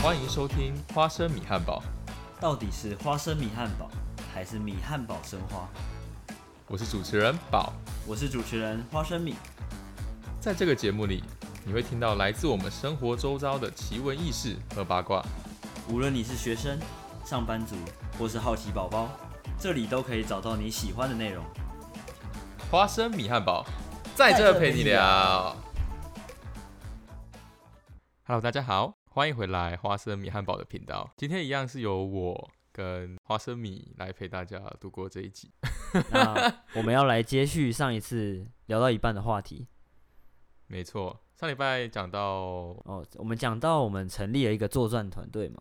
欢迎收听花生米汉堡，到底是花生米汉堡还是米汉堡生花？我是主持人宝。我是主持人花生米。在这个节目里，你会听到来自我们生活周遭的奇闻异事和八卦。无论你是学生、上班族或是好奇宝宝，这里都可以找到你喜欢的内容。花生米汉堡在这陪你聊。Hello，大家好，欢迎回来花生米汉堡的频道。今天一样是由我跟花生米来陪大家度过这一集。那我们要来接续上一次聊到一半的话题没错，上礼拜讲到，哦。我们讲到我们成立了一个作战团队嘛。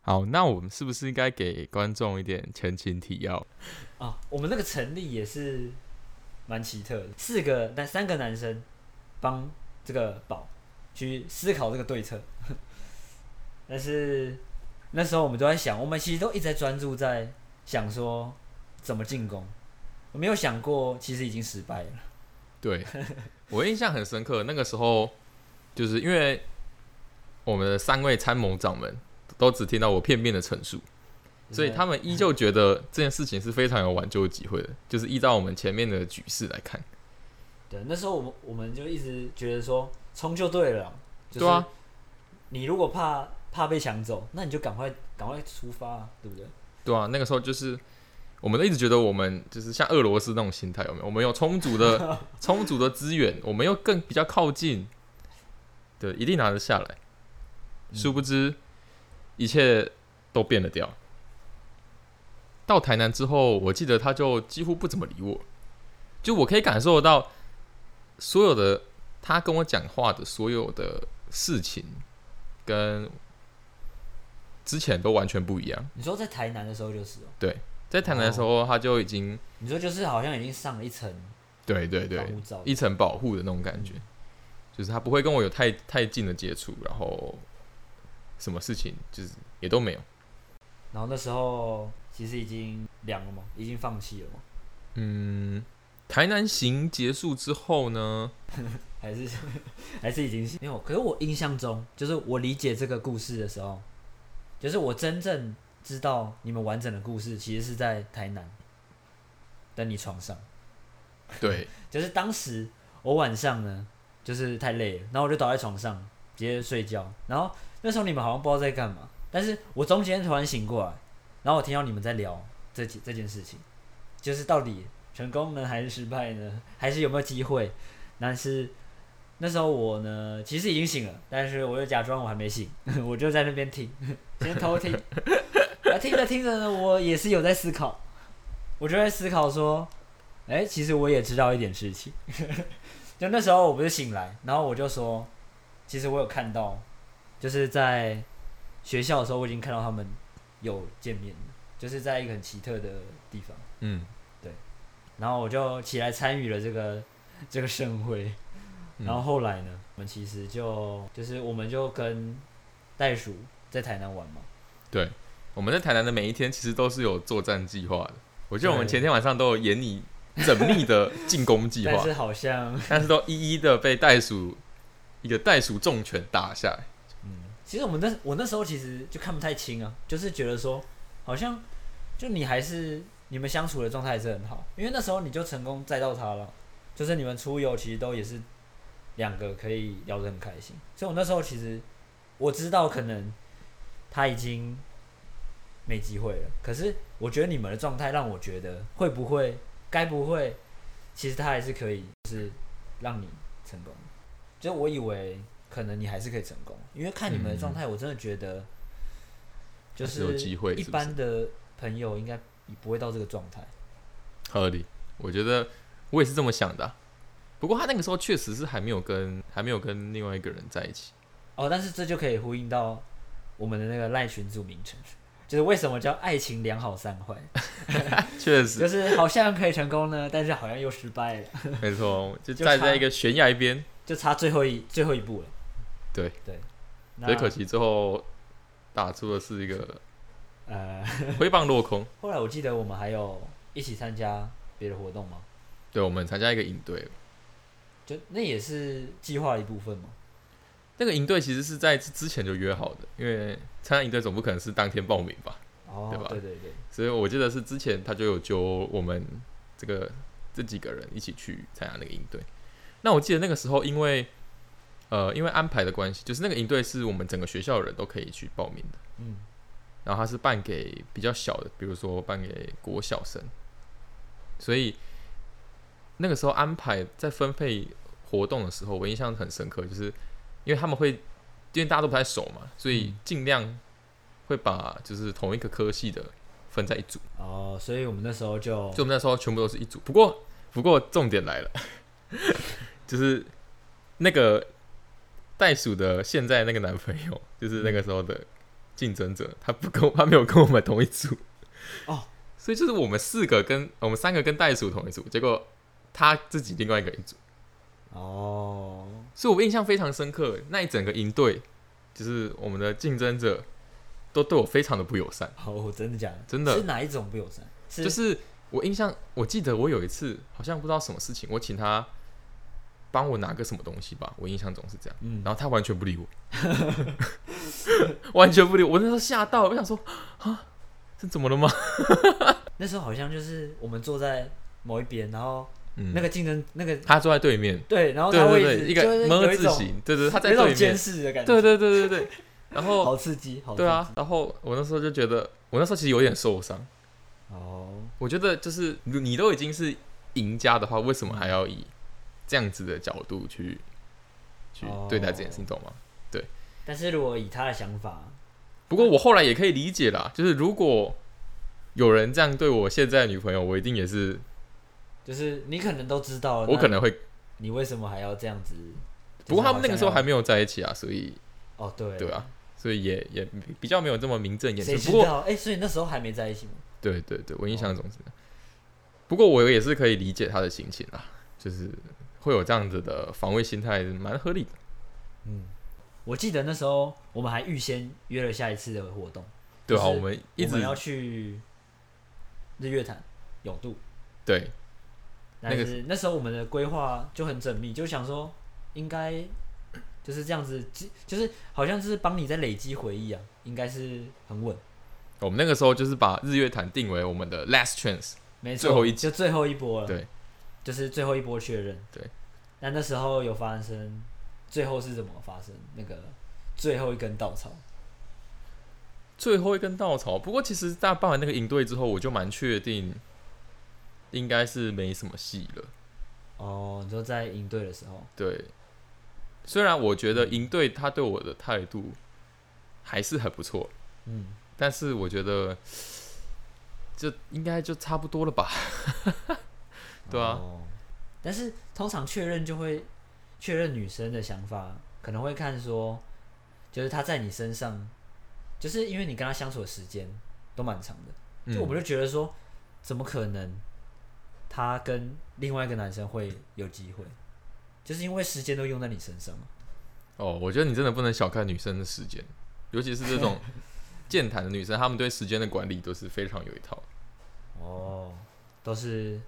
好，那我们是不是应该给观众一点前情提要？啊，我们那个成立也是蛮奇特的，四个男三个男生帮这个宝去思考这个对策，但是那时候我们都在想，我们其实都一直在专注在想说怎么进攻，我没有想过其实已经失败了。对 我印象很深刻，那个时候就是因为我们的三位参谋长们都只听到我片面的陈述，所以他们依旧觉得这件事情是非常有挽救机会的，就是依照我们前面的局势来看。对，那时候我们我们就一直觉得说冲就对了，就是对啊你如果怕怕被抢走，那你就赶快赶快出发、啊，对不对？对啊，那个时候就是我们都一直觉得我们就是像俄罗斯那种心态，有没有？我们有充足的 充足的资源，我们又更比较靠近，对，一定拿得下来。殊不知，一切都变了调。到台南之后，我记得他就几乎不怎么理我，就我可以感受得到所有的他跟我讲话的所有的事情，跟之前都完全不一样。你说在台南的时候就是哦，在台南的时候，他就已经你说就是好像已经上了一层对对对防护罩，一层保护的那种感觉，就是他不会跟我有太太近的接触，然后什么事情就是也都没有。然后那时候其实已经凉了嘛，已经放弃了嘛，嗯，台南行结束之后呢，还是 还是已经没有。可是我印象中，就是我理解这个故事的时候，就是我真正知道你们完整的故事，其实是在台南等你床上。对 就是当时我晚上呢，就是太累了，然后我就倒在床上直接睡觉。然后那时候你们好像不知道在干嘛，但是我中间突然醒过来，然后我听到你们在聊这件这件事情，就是到底成功呢还是失败呢，还是有没有机会？但是那时候我呢，其实已经醒了，但是我又假装我还没醒，我就在那边听，先偷听。啊，听着听着呢，我也是有在思考，我就在思考说，哎、其实我也知道一点事情。就那时候我不是醒来，然后我就说，其实我有看到，就是在学校的时候，我已经看到他们有见面了，就是在一个很奇特的地方。嗯，对然后我就起来参与了这个这个盛会。嗯然后后来呢，我们其实就就是我们就跟袋鼠在台南玩嘛。对，我们在台南的每一天其实都是有作战计划的。我记得我们前天晚上都有演你缜密的进攻计划 但，是好像，但是都一一的被袋鼠一个袋鼠重拳打下来。嗯，其实我们那我那时候其实就看不太清啊，就是觉得说，好像就你还是你们相处的状态还是很好，因为那时候你就成功载到他了，就是你们出游其实都也是两个可以聊得很开心，所以我那时候其实我知道可能他已经没机会了，可是我觉得你们的状态让我觉得会不会该不会，其实他还是可以就是让你成功，就我以为可能你还是可以成功，因为看你们的状态，我真的觉得就是有机会一般的朋友应该不会到这个状态。合理，我觉得我也是这么想的啊、不过他那个时候确实是还没有跟还没有跟另外一个人在一起。哦，但是这就可以呼应到我们的那个赖群组名称，就是为什么叫爱情良好三坏，确实，就是好像可以成功呢，但是好像又失败了，没错，就站在一个悬崖边，就差最后一最后一步了。对对，那只可惜最后打出的是一个 呃，挥棒落空。后来我记得我们还有一起参加别的活动吗？对，我们参加一个营队，就那也是计划的一部分嘛。那个营队其实是在之前就约好的，因为参加营队总不可能是当天报名吧，哦，对吧？对对对，所以我记得是之前他就有揪我们这个这几个人一起去参加那个营队。那我记得那个时候因为呃因为安排的关系，就是那个营队是我们整个学校的人都可以去报名的，嗯，然后他是办给比较小的，比如说办给国小生，所以那个时候安排在分配活动的时候，我印象很深刻，就是因为他们会因为大家都不太熟嘛，所以嗯。尽量会把就是同一个科系的分在一组。哦，所以我们那时候就就我们那时候全部都是一组。不过，不过重点来了，就是那个袋鼠的现在那个男朋友，就是那个时候的竞争者，他不跟我他没有跟我们同一组。哦，所以就是我们四个跟我们三个跟袋鼠同一组，结果他自己另外一个一组，哦，所以我印象非常深刻。那一整个营队，就是我们的竞争者都对我非常的不友善。哦，真的假的？真的是哪一种不友善？是就是我印象，我记得我有一次好像不知道什么事情，我请他帮我拿个什么东西吧，我印象中是这样，嗯，然后他完全不理我，完全不理我，我那时候吓到，我想说啊，这怎么了吗？那时候好像就是我们坐在某一边，然后嗯，那个竞争那个他坐在对面，对，然后对他位置对对，一个么字形，对对，他在对面，监视的感觉，对对对对对，然后 好刺激，好对啊，，然后我那时候就觉得，我那时候其实有点受伤，哦，我觉得就是你你都已经是赢家的话，为什么还要以这样子的角度去去对待这件事，你懂吗？对。但是如果以他的想法，不过我后来也可以理解啦，就是如果有人这样对我现在的女朋友，我一定也是，就是你可能都知道了，我可能会。你为什么还要这样子？不过他们那个时候还没没有在一起啊，所以哦，对对啊，所以也也比较没有这么名正言谁顺。不过？哎、所以那时候还没在一起吗？对对对，我印象中是。不过我也是可以理解他的心情啊，就是会有这样子的防卫心态，蛮合理的。嗯，我记得那时候我们还预先约了下一次的活动，对啊，我们一直我们要去日月潭永渡，对那个但是那时候我们的规划就很缜密，就想说应该就是这样子，就是好像是帮你在累积回忆啊，应该是很稳。我们那个时候就是把日月潭定为我们的 last chance。没错，最后一就最后一波了，对，就是最后一波确认。对，那那时候有发生，最后是怎么发生？那个最后一根稻草，最后一根稻草。不过其实大办完那个营队之后，我就蛮确定，应该是没什么戏了。哦，你说在营队的时候，对，虽然我觉得营队他对我的态度还是很不错，嗯，但是我觉得就应该就差不多了吧。对啊。哦。但是通常确认就会确认女生的想法，可能会看说，就是她在你身上，就是因为你跟她相处的时间都蛮长的，就我们嗯。就觉得说，怎么可能她跟另外一个男生会有机会？就是因为时间都用在你身上嘛。哦，我觉得你真的不能小看女生的时间，尤其是这种 健谈的女生，她们对时间的管理都是非常有一套。哦，都是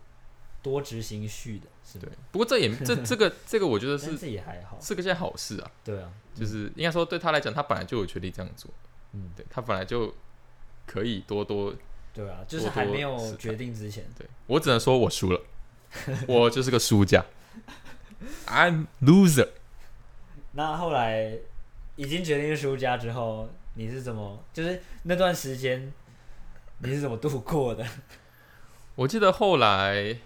多执行序的，是对？，不过这也这这个 这个，我觉得是但是也还好，是个件好事啊。对啊，就是应该说，对他来讲，他本来就有权利这样做。嗯，对他本来就可以多多。对啊，就是还没有决定之前，对我只能说我输了，我就是个输家，I'm loser。那后来已经决定是输家之后，你是怎么？就是那段时间你是怎么度过的？我记得后来，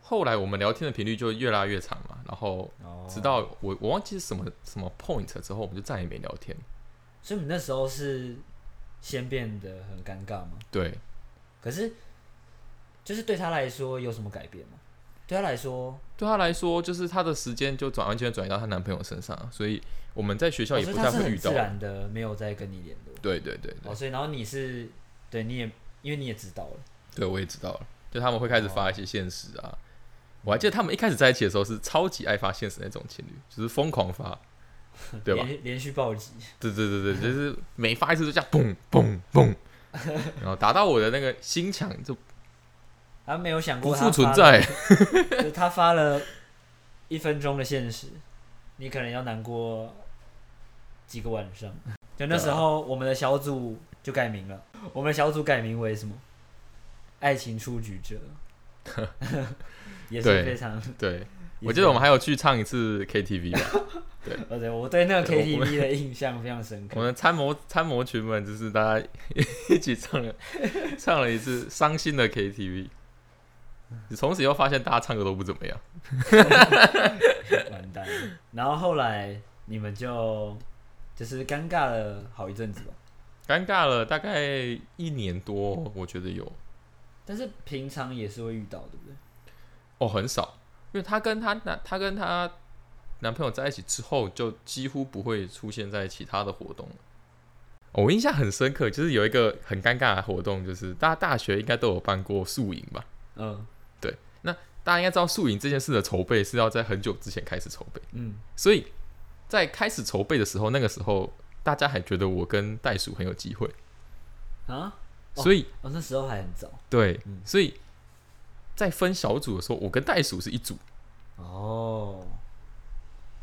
后来我们聊天的频率就越拉越长嘛，然后哦直到我我忘记是什么什么 point 之后，我们就再也没聊天。所以你那时候是先变得很尴尬吗？对，可是就是对他来说有什么改变吗？对他来说，对他来说，就是他的时间就转完全转移到她男朋友身上啊，所以我们在学校也不太会遇到很自。然的没有再跟你联络。对对对对哦，，所以然后你是对你也因为你也知道了，对我也知道了，就他们会开始发一些现实啊。我还记得他们一开始在一起的时候是超级爱发现实那种情侣，就是疯狂发，对吧？连连续暴击，对对对对，就是每发一次都这样嘣嘣嘣，然后达到我的那个心墙就他没有想过他发复存在。就他发了一分钟的现实，你可能要难过几个晚上。就那时候，我们的小组就改名了，我们的小组改名为什么？爱情出局者 也是非常。对，我记得我们还有去唱一次 KTV 吧。呃，对，我对那个 KTV 的印象非常深刻。我们参谋参谋群们就是大家一起唱了唱了一次伤心的 KTV。从此以后发现大家唱歌都不怎么样。完蛋了。然后后来你们就就是尴尬了好一阵子吧。尴尬了大概一年多，我觉得有但是平常也是会遇到，对不对？哦，很少，因为他跟他男他跟她男朋友在一起之后，就几乎不会出现在其他的活动了。哦我印象很深刻，就是有一个很尴尬的活动，就是大家大学应该都有办过宿营吧？嗯对。那大家应该知道宿营这件事的筹备是要在很久之前开始筹备，嗯，所以在开始筹备的时候，那个时候大家还觉得我跟袋鼠很有机会，啊，哦所以哦，那时候还很早。对，嗯所以在分小组的时候，我跟袋鼠是一组，哦，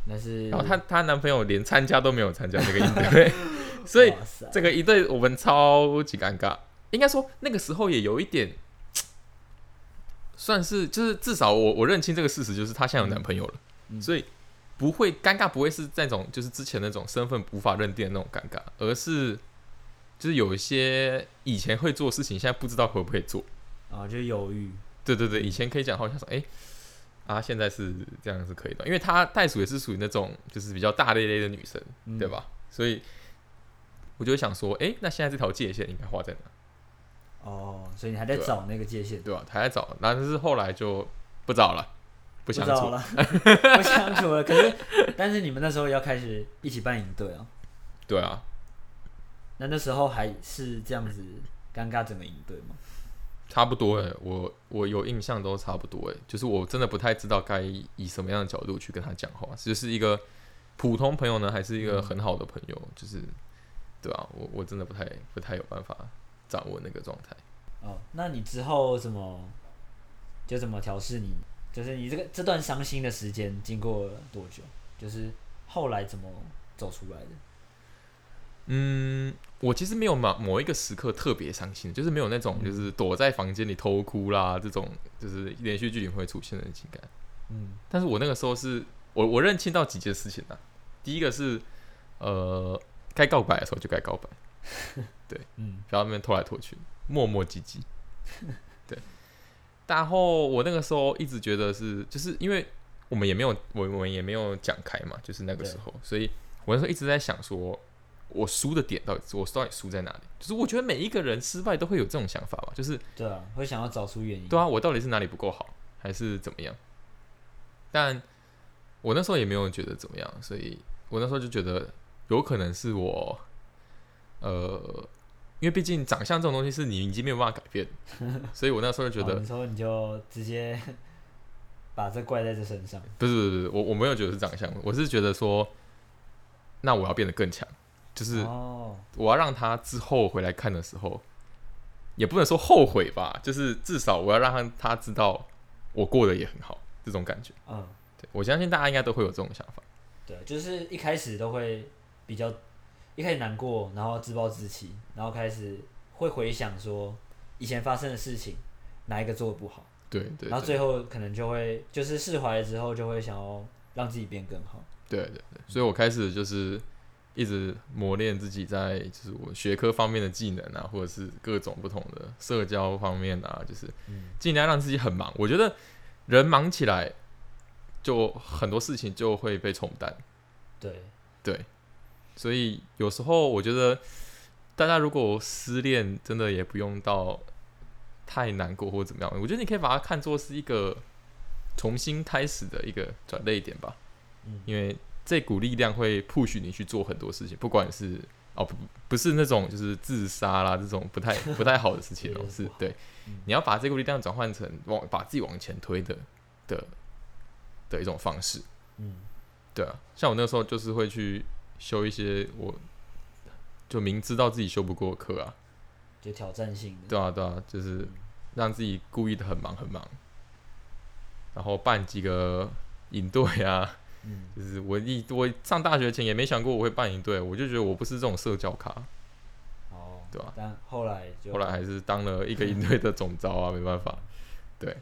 那是。然后她她男朋友连参加都没有参加这个营队，所以这个一对我们超级尴尬。应该说那个时候也有一点，算是就是至少我我认清这个事实，就是她现在有男朋友了，嗯所以不会尴尬，不会是那种就是之前那种身份无法认定的那种尴尬，而是就是有一些以前会做的事情，现在不知道会不会做。啊，就犹豫。对对对，以前可以讲，好像说，哎、啊，现在是这样是可以的，因为她袋鼠也是属于那种就是比较大咧咧的女生，嗯对？吧？所以我就会想说，哎、那现在这条界限应该画在哪，哦，所以你还在找那个界限，对吧？还在找，但是后来就不找了，不不相处。找了，不相处了。可是，但是你们那时候要开始一起办营队啊？对啊，那那时候还是这样子尴尬整个营队吗？差不多哎，我我有印象都差不多哎，就是我真的不太知道该以什么样的角度去跟他讲话，就是一个普通朋友呢，还是一个很好的朋友，就是对啊，我我真的不太不太有办法掌握那个状态。哦，那你之后怎么就怎么调试你？就是你这个这段伤心的时间经过了多久？就是后来怎么走出来的？嗯，我其实没有某某一个时刻特别伤心，就是没有那种就是躲在房间里偷哭啦这种，就是连续剧里会出现的情感。嗯但是我那个时候是我我认清到几件事情啊，第一个是呃该告白的时候就该告白，嗯不要在那边拖来拖去，磨磨唧唧。对，然后我那个时候一直觉得是，就是因为我们也没有我我们也没有讲开嘛，就是那个时候，所以我那时候一直在想说，我输的点到底我到底输在哪里？就是我觉得每一个人失败都会有这种想法吧，就是对啊，会想要找出原因。对啊，我到底是哪里不够好，还是怎么样？但我那时候也没有觉得怎么样，所以我那时候就觉得有可能是我，呃，因为毕竟长相这种东西是你已经没有办法改变，所以我那时候就觉得哦你说你就直接把这怪在这身上。不是不是不是，我我没有觉得是长相，我是觉得说，那我要变得更强，就是哦，我要让他之后回来看的时候，也不能说后悔吧，就是至少我要让他他知道我过得也很好，这种感觉。嗯，对我相信大家应该都会有这种想法。对，就是一开始都会比较，一开始难过，然后自暴自弃，然后开始会回想说以前发生的事情，哪一个做的不好，对对然后最后可能就会就是释怀了之后，就会想要让自己变更好。对对对，所以我开始就是一直磨练自己在就是我学科方面的技能啊，或者是各种不同的社交方面啊，就是嗯尽量让自己很忙。我觉得人忙起来，就很多事情就会被冲淡。对，对，所以有时候我觉得大家如果失恋，真的也不用到太难过或者怎么样。我觉得你可以把它看作是一个重新开始的一个转捩点吧，嗯因为这股力量会 push 你去做很多事情，不管是哦不不是那种就是自杀啦这种不太 不太好的事情哦，是对嗯，你要把这股力量转换成往把自己往前推的的的一种方式。嗯对啊，像我那时候就是会去修一些我就明知道自己修不过的课啊，就挑战性的。对啊对啊，就是让自己故意的很忙很忙，然后办几个营队啊，嗯，就是我一我上大学前也没想过我会办营队，我就觉得我不是这种社交咖，哦，对吧、但后来就？后来还是当了一个营队的总招啊，没办法。对，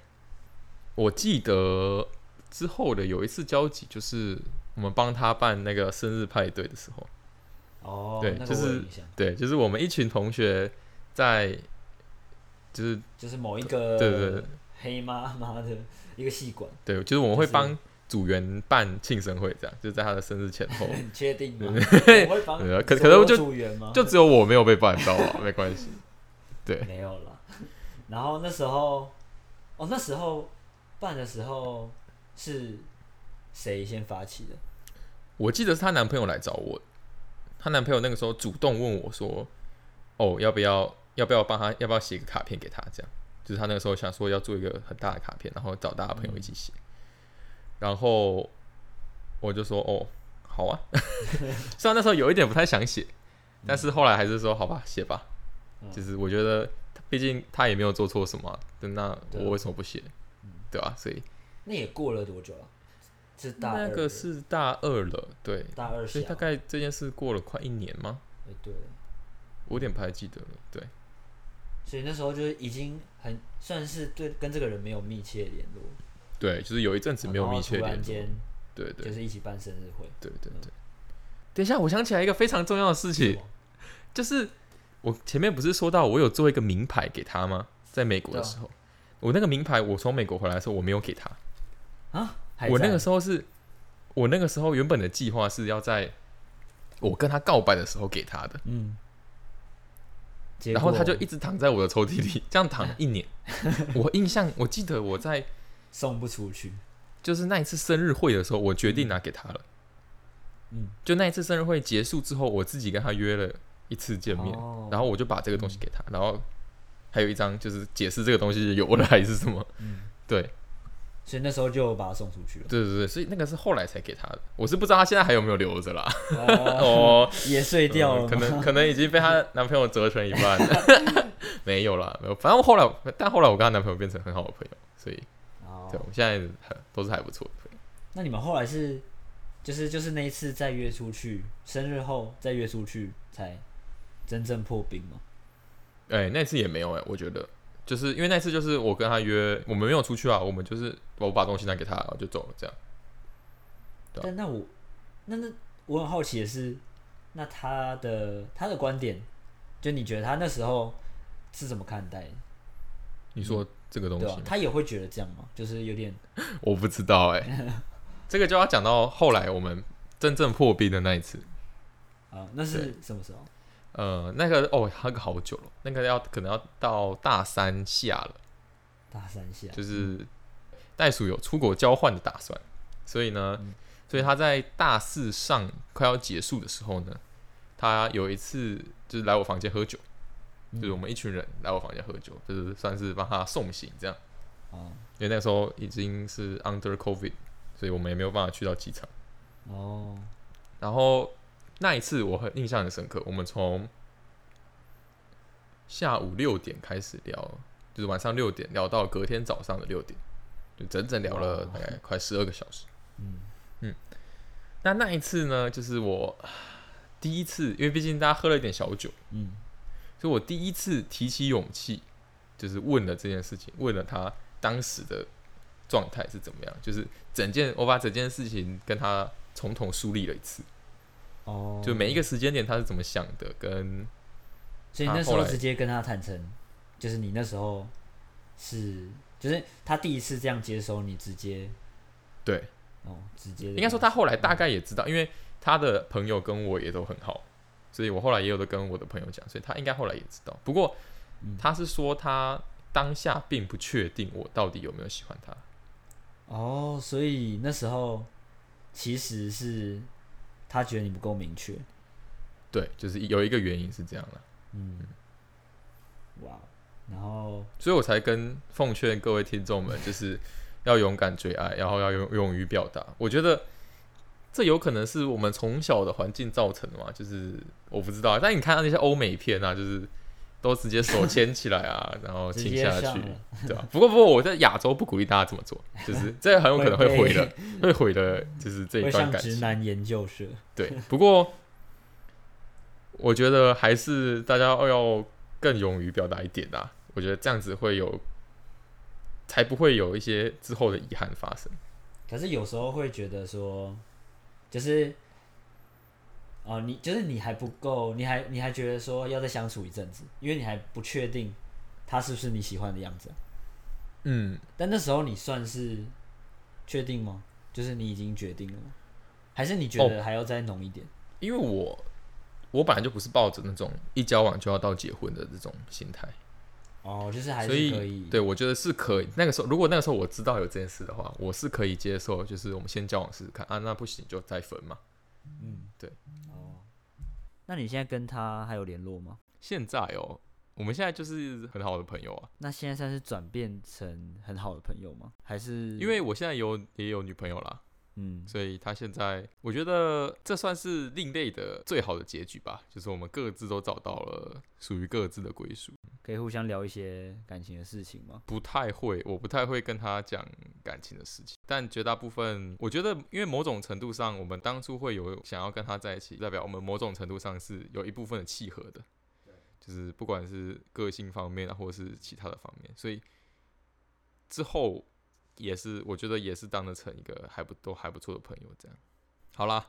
我记得之后的有一次交集，就是我们帮他办那个生日派对的时候，哦，那对就是对，就是我们一群同学在，就是就是某一个对对对。黑妈妈的一个戏馆，对，就是我们会就是帮组员办庆生会，这样，就是在他的生日前后，你确定吗？可可是就组员吗？就只有我没有被办到啊，没关系。对，没有了。然后那时候，哦，那时候办的时候是谁先发起的？我记得是她男朋友来找我，她男朋友那个时候主动问我说：“哦，要不要要不要帮他要不要写个卡片给他？”这样，就是他那个时候想说要做一个很大的卡片，然后找大家朋友一起写。然后我就说：“哦，好啊。”虽然那时候有一点不太想写，但是后来还是说：“好吧，写吧。”嗯就是我觉得，毕竟他也没有做错什么啊，那我为什么不写？对吧、所以那也过了多久了？是大二那个是大二了，对，大二所以大概这件事过了快一年吗？哎对，我有点不太记得了。对，所以那时候就已经很算是对跟这个人没有密切联络，对，就是有一阵子没有密切联络。对对就是一起办生日会，对对对。等一下，我想起来一个非常重要的事情就是我前面不是说到我有做一个名牌给他吗？在美国的时候，我那个名牌我从美国回来的时候我没有给他，啊，我那个时候是，我那个时候原本的计划是要在我跟他告白的时候给他的，嗯，然后他就一直躺在我的抽屉里，这样躺了 一年。我印象，我记得我在送不出去，就是那一次生日会的时候，我决定拿给他了。嗯，就那一次生日会结束之后，我自己跟他约了一次见面，哦。然后我就把这个东西给他，然后还有一张就是解释这个东西是有的还是什么。嗯，对。所以那时候就把他送出去了，对对对，所以那个是后来才给他的，我是不知道他现在还有没有留着啦。哦，哦，也碎掉了可能可能已经被她男朋友折成一半了，没有啦，没有。反正后来，但后来我跟她男朋友变成很好的朋友，所以哦对，我们现在还都是还不错的朋友。那你们后来是，就是就是那一次再约出去，生日后再约出去，才真正破冰吗？哎、那次也没有哎、我觉得就是因为那次就是我跟他约，我们没有出去啊，我们就是我把东西拿给他，然后就走了这样。但那我，那那我很好奇的是，那他的他的观点，就你觉得他那时候是怎么看待？你说这个东西他也会觉得这样吗？就是有点 我不知道哎、这个就要讲到后来我们真正破冰的那一次。啊，那是什么时候？呃，那个哦，那个好久了，那个要可能要到大三下了。大三下，就是袋鼠有出国交换的打算，所以呢，嗯所以他在大四上快要结束的时候呢，他有一次就是来我房间喝酒，嗯就是我们一群人来我房间喝酒，就是算是帮他送行这样，哦因为那时候已经是 under covid，所以我们也没有办法去到机场。哦，然后那一次我很印象很深刻，我们从下午六点开始聊，就是晚上六点聊到隔天早上的六点，就整整聊了大概快十二个小时。嗯那那一次呢，就是我第一次，因为毕竟大家喝了一点小酒，嗯所以我第一次提起勇气，就是问了这件事情，问了他当时的状态是怎么样，就是整件我把整件事情跟他从头梳理了一次，哦，就每一个时间点他是怎么想的，跟所以那时候直接跟他坦诚，就是你那时候是，就是他第一次这样接收你，直接对，哦，直接应该说他后来大概也知道，因为他的朋友跟我也都很好，所以我后来也有的跟我的朋友讲，所以他应该后来也知道。不过嗯他是说他当下并不确定我到底有没有喜欢他。哦，所以那时候其实是他觉得你不够明确，对，就是有一个原因是这样了，嗯，哇，然后所以我才跟奉劝各位听众们，就是要勇敢追爱，然后要勇勇于表达。我觉得这有可能是我们从小的环境造成的嘛，就是我不知道啊。但你看到那些欧美片啊，就是都直接手牵起来啊，然后亲下去，对吧、不过不过我在亚洲不鼓励大家这么做，就是这很有可能会毁了，会毁了就是这一段感情。直男研究社。对，不过我觉得还是大家要更勇于表达一点啊。我觉得这样子会有，才不会有一些之后的遗憾发生。可是有时候会觉得说，就是，哦，你就是你还不够，你还你还觉得说要再相处一阵子，因为你还不确定他是不是你喜欢的样子啊、嗯，但那时候你算是确定吗？就是你已经决定了吗？还是你觉得还要再浓一点？因为我我本来就不是抱着那种一交往就要到结婚的这种心态，哦，就是还所是可以。对我觉得是可以。那个时候，如果那个时候我知道有这件事的话，我是可以接受，就是我们先交往试试看啊，那不行就再分嘛。嗯，对。哦，那你现在跟他还有联络吗？现在哦，我们现在就是很好的朋友啊，那现在算是转变成很好的朋友吗？还是因为我现在有也有女朋友啦，嗯所以他现在我觉得这算是另类的最好的结局吧，就是我们各自都找到了属于各自的归属。可以互相聊一些感情的事情吗？不太会，我不太会跟他讲感情的事情，但绝大部分，我觉得，因为某种程度上，我们当初会有想要跟他在一起，代表我们某种程度上是有一部分的契合的，就是不管是个性方面啊，或者是其他的方面，所以之后也是，我觉得也是当得成一个还不都还不错的朋友，这样。好啦，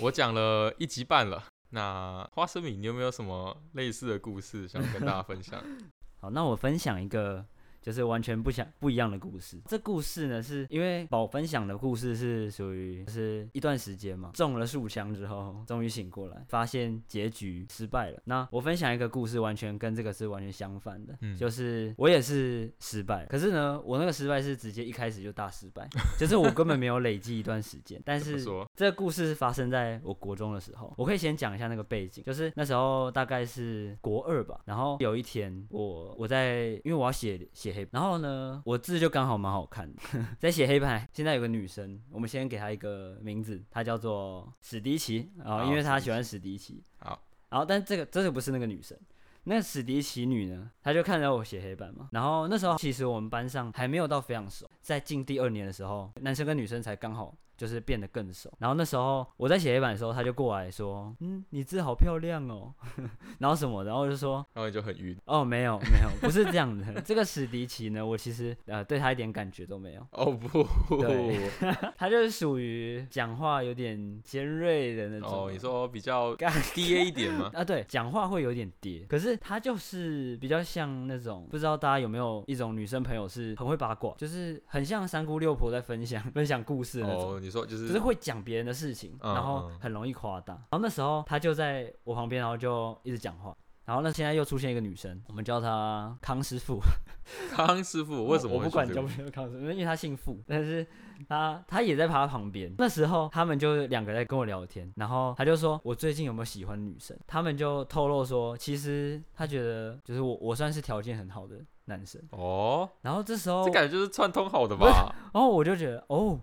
我讲了一集半了。那花生米，你有没有什么类似的故事想跟大家分享？好，那我分享一个就是完全不想不一样的故事。这故事呢，是因为宝分享的故事是属于就是一段时间嘛，中了数枪之后，终于醒过来，发现结局失败了。那我分享一个故事，完全跟这个是完全相反的，嗯就是我也是失败，可是呢，我那个失败是直接一开始就大失败，就是我根本没有累积一段时间，但是？这个故事是发生在我国中的时候，我可以先讲一下那个背景，就是那时候大概是国二吧，然后有一天我我在因为我要写写黑，然后呢我字就刚好蛮好看的，在写黑板。现在有个女生，我们先给她一个名字，她叫做史迪奇啊、好因为她喜欢史迪奇。好，然后但这个这个不是那个女生。那史迪奇女呢，她就看到我写黑板嘛，然后那时候其实我们班上还没有到非常熟，在进第二年的时候，男生跟女生才刚好就是变得更熟。然后那时候我在写黑板的时候，他就过来说：“嗯，你字好漂亮哦。”然后什么，然后就说然后你就很晕。：“哦，没有没有，不是这样的。这个史迪奇呢，我其实呃对他一点感觉都没有。哦不，对 他就是属于讲话有点尖锐的那种。哦，你说比较干 A 一点吗？啊，对，讲话会有点嗲，可是他就是比较像那种，不知道大家有没有一种女生朋友是很会八卦，就是很像三姑六婆在分享分享故事的那种。哦，你说就就是是会讲别人的事情，嗯然后嗯很容易夸大。然后那时候他就在我旁边，然后就一直讲话。然后那，现在又出现一个女生，我们叫她康师傅。康师傅 为什么我不管会说这个叫不叫康师傅，因为他姓傅，但是他他也在他旁边。那时候他们就两个在跟我聊天，然后他就说我最近有没有喜欢女生？他们就透露说，其实他觉得就是我我算是条件很好的男生。哦，然后这时候这感觉就是串通好的吧？然后我就觉得哦，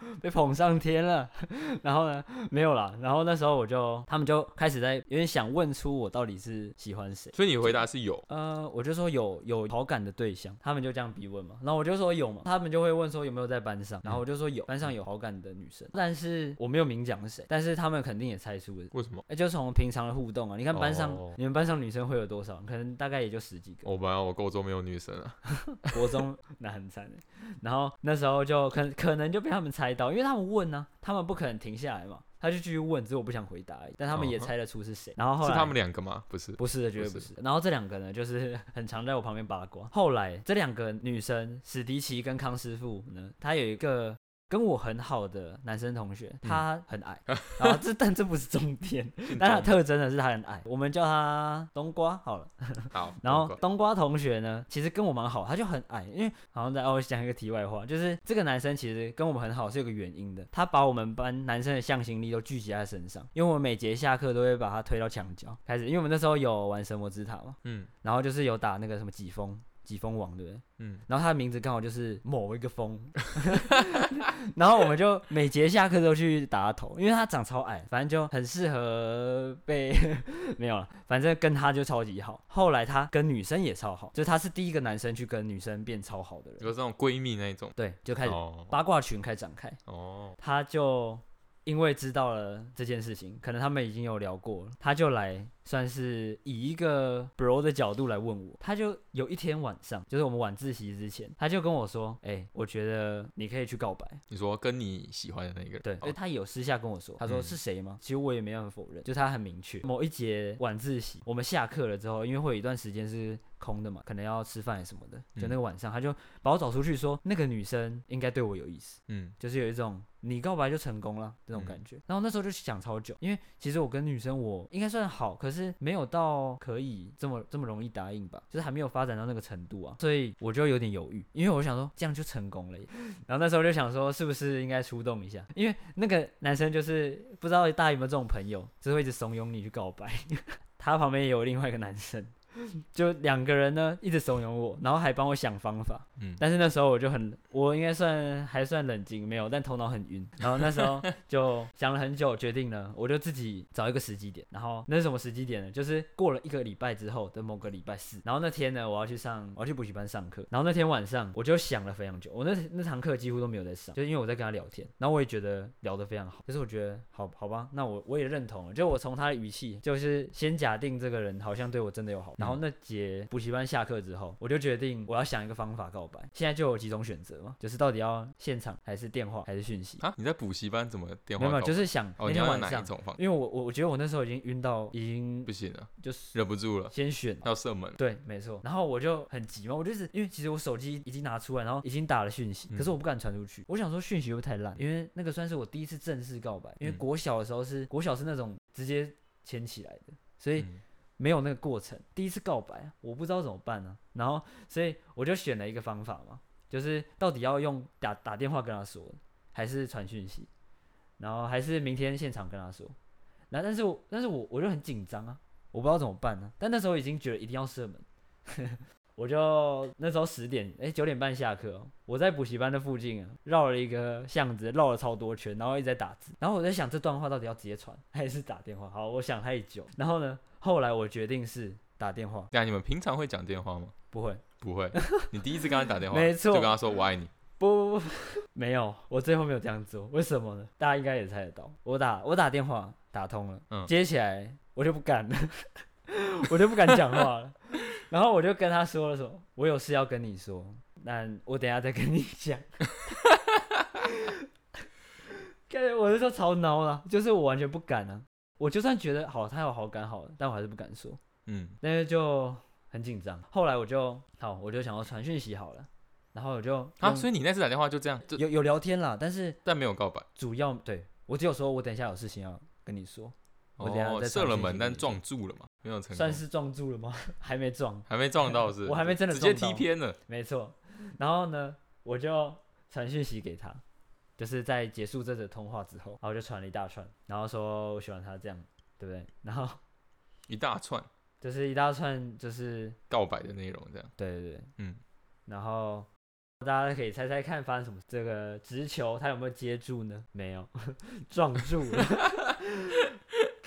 被捧上天了。然后呢，没有啦。然后那时候我就，他们就开始在有点想问出我到底是喜欢谁。所以你回答是有，呃，我就说有有好感的对象，他们就这样逼问嘛，然后我就说有嘛，他们就会问说有没有在班上，然后我就说有，班上有好感的女生，但是我没有明讲是谁，但是他们肯定也猜出了。为什么？哎，就从平常的互动啊，你看班上、哦你们班上女生会有多少？可能大概也就十几个。我本来我高中没有女生啊，国中 那很惨，然后那时候就可可能就被他们猜到，因为他们问呢、他们不可能停下来嘛，他就继续问，只是我不想回答而已，但他们也猜得出是谁。然后后来是他们两个吗？不是，不是的，绝对不是不是。然后这两个呢，就是很常在我旁边八卦。后来这两个女生，史迪奇跟康师傅呢，她有一个跟我很好的男生同学，他很矮，然后这 但这不是重点，但他特征呢是他很矮，我们叫他冬瓜好了。好，然后冬瓜同学呢，其实跟我蛮好，他就很矮，因为好像在哦，我讲一个题外话，就是这个男生其实跟我们很好是有个原因的，他把我们班男生的向心力都聚集在身上，因为我们每节下课都会把他推到墙角开始，因为我们那时候有玩神魔之塔嘛，嗯，然后就是有打那个什么疾风。几风王，对不对？嗯，然后他的名字刚好就是某一个风，然后我们就每节下课都去打他头，因为他长超矮，反正就很适合被 没有了，反正跟他就超级好。后来他跟女生也超好，就他是第一个男生去跟女生变超好的人，有这种闺蜜那一种。对，就开始哦八卦群开始展开。哦，他就因为知道了这件事情，可能他们已经有聊过了，他就来算是以一个 bro 的角度来问我。他就有一天晚上，就是我们晚自习之前，他就跟我说：“哎、我觉得你可以去告白。你说跟你喜欢的那个人，”对，因为哦他有私下跟我说，他说嗯是谁吗？其实我也没办法否认，就他很明确。某一节晚自习，我们下课了之后，因为会有一段时间是空的嘛，可能要吃饭什么的，就那个晚上，他就把我找出去说，那个女生应该对我有意思。嗯就是有一种你告白就成功了这种感觉。然后那时候就想超久，因为其实我跟女生我应该算好，可是是没有到可以这么这么容易答应吧，就是还没有发展到那个程度啊，所以我就有点犹豫，因为我想说这样就成功了。然后那时候就想说是不是应该出动一下，因为那个男生就是不知道大家有没有这种朋友，就是会一直怂恿你去告白。他旁边也有另外一个男生，就两个人呢一直怂恿我，然后还帮我想方法。嗯，但是那时候我就很，我应该算还算冷静，没有，但头脑很晕。然后那时候就想了很久，决定了，我就自己找一个时机点。然后那是什么时机点呢？就是过了一个礼拜之后的某个礼拜四。然后那天呢，我要去上，我要去补习班上课。然后那天晚上我就想了非常久，我那那堂课几乎都没有在上，就因为我在跟他聊天。然后我也觉得聊得非常好，就是我觉得好好吧，那我我也认同了。就我从他的语气，就是先假定这个人好像对我真的有好。然后那节补习班下课之后，我就决定我要想一个方法告白。现在就有几种选择嘛，就是到底要现场还是电话还是讯息？啊，你在补习班怎么电没有没有？就是想哦，那天晚上？因为我我我觉得我那时候已经晕到已经不行了，就是忍不住了，先选。要射门。对，没错。然后我就很急嘛，我就是因为其实我手机已经拿出来，然后已经打了讯息，嗯可是我不敢传出去。我想说讯息又太烂，因为那个算是我第一次正式告白，因为嗯国小的时候是国小是那种直接牵起来的，所以嗯没有那个过程。第一次告白，我不知道怎么办呢、然后所以我就选了一个方法嘛，就是到底要用打打电话跟他说，还是传讯息，然后还是明天现场跟他说。然后但是我但是我我就很紧张啊，我不知道怎么办呢、但那时候已经觉得一定要射门。我就那时候十点，哎、九点半下课哦、我在补习班的附近啊，绕了一个巷子，绕了超多圈，然后一直在打字。然后我在想这段话到底要直接传还是打电话？好，我想太久。然后呢，后来我决定是打电话，对啊，你们平常会讲电话吗？不会，不会，你第一次跟他打电话，没错就跟他说我爱你。不不不，没有，我最后没有这样做，为什么呢？大家应该也猜得到，我打我打电话打通了，嗯 接起来我就不敢了，我就不敢讲话了，然后我就跟他说了说，我有事要跟你说，那我等一下再跟你讲。感觉我那时候超孬了，就是我完全不敢啊，我就算觉得好，他有好感好了，但我还是不敢说。嗯，但是就很紧张。后来我就好，我就想要传讯息好了，然后我就啊，所以你那次打电话就这样，就有有聊天啦，但是但没有告白。主要对我只有说我等一下有事情要跟你说，我射了门，但撞住了嘛，没有成功，算是撞住了吗？还没撞，还没撞到是？我还没真的直接踢偏了。没错。然后呢，我就传讯息给他，就是在结束这则通话之后，然后我就传了一大串，然后说我喜欢他这样，对不对？然后一大串就是一大串，就是告白的内容，这样，对对对，嗯，然后大家可以猜猜看发生什么？这个直球他有没有接住呢？没有，撞住了。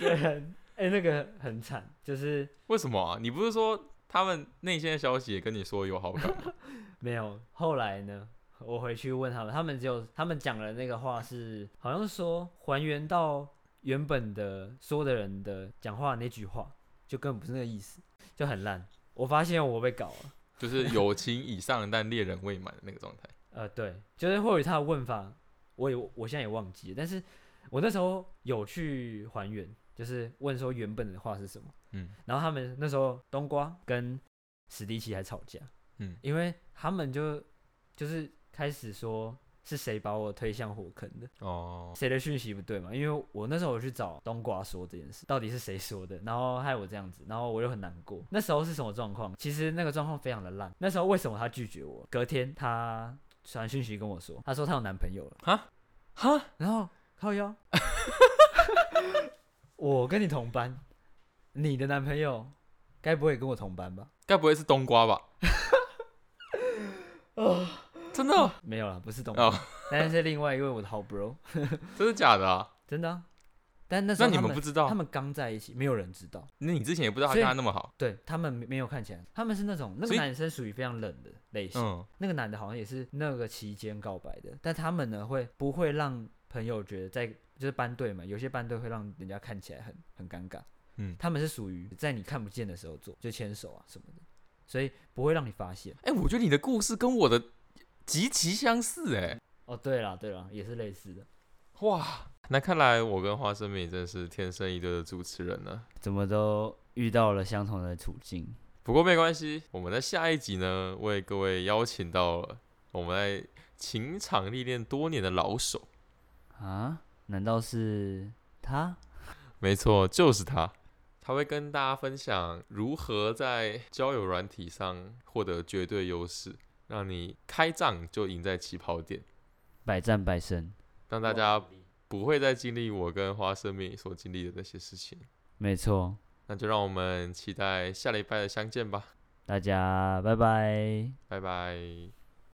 对，很 哎、那个很惨，就是为什么啊？你不是说他们内线的消息也跟你说有好感吗？没有。后来呢，我回去问他们，他们只有他们讲的那个话是，好像是说还原到原本的说的人的讲话那句话，就根本不是那个意思，就很烂。我发现我被搞了。就是友情以上但恋人未满的那个状态。呃，对，就是或许他的问法，我也我现在也忘记了，但是我那时候有去还原，就是问说原本的话是什么，嗯然后他们那时候冬瓜跟史迪奇还吵架，嗯，因为他们就就是开始说是谁把我推向火坑的，哦，谁的讯息不对嘛？因为我那时候我去找冬瓜说这件事，到底是谁说的，然后害我这样子，然后我又很难过。那时候是什么状况？其实那个状况非常的烂。那时候为什么他拒绝我？隔天他传讯息跟我说，他说他有男朋友了，哈哈，然后靠腰，我跟你同班，你的男朋友该不会跟我同班吧？该不会是冬瓜吧？啊 真的哦没有了，不是董哦，但是是另外一位我的好 bro，真的假的啊？真的啊、但那时那你们不知道他？们刚在一起，没有人知道。那你之前也不知道他跟他那么好？对他们没没有看起来，他们是那种那个男生属于非常冷的类型，嗯，那个男的好像也是那个期间告白的，但他们呢会不会让朋友觉得在就是班队嘛，有些班队会让人家看起来很很尴尬，嗯他们是属于在你看不见的时候做，就牵手啊什么的，所以不会让你发现。哎、我觉得你的故事跟我的极其相似、哎，哦，对了对了，也是类似的，哇，那看来我跟花生米真是天生一对的主持人呢。怎么都遇到了相同的处境。不过没关系，我们在下一集呢，为各位邀请到了我们在情场历练多年的老手，啊？难道是他？没错，就是他。他会跟大家分享如何在交友软体上获得绝对优势，让你开仗就赢在起跑点，百战百胜，让大家不会再经历我跟花生米所经历的那些事情。没错。那就让我们期待下礼拜的相见吧，大家拜拜。拜拜。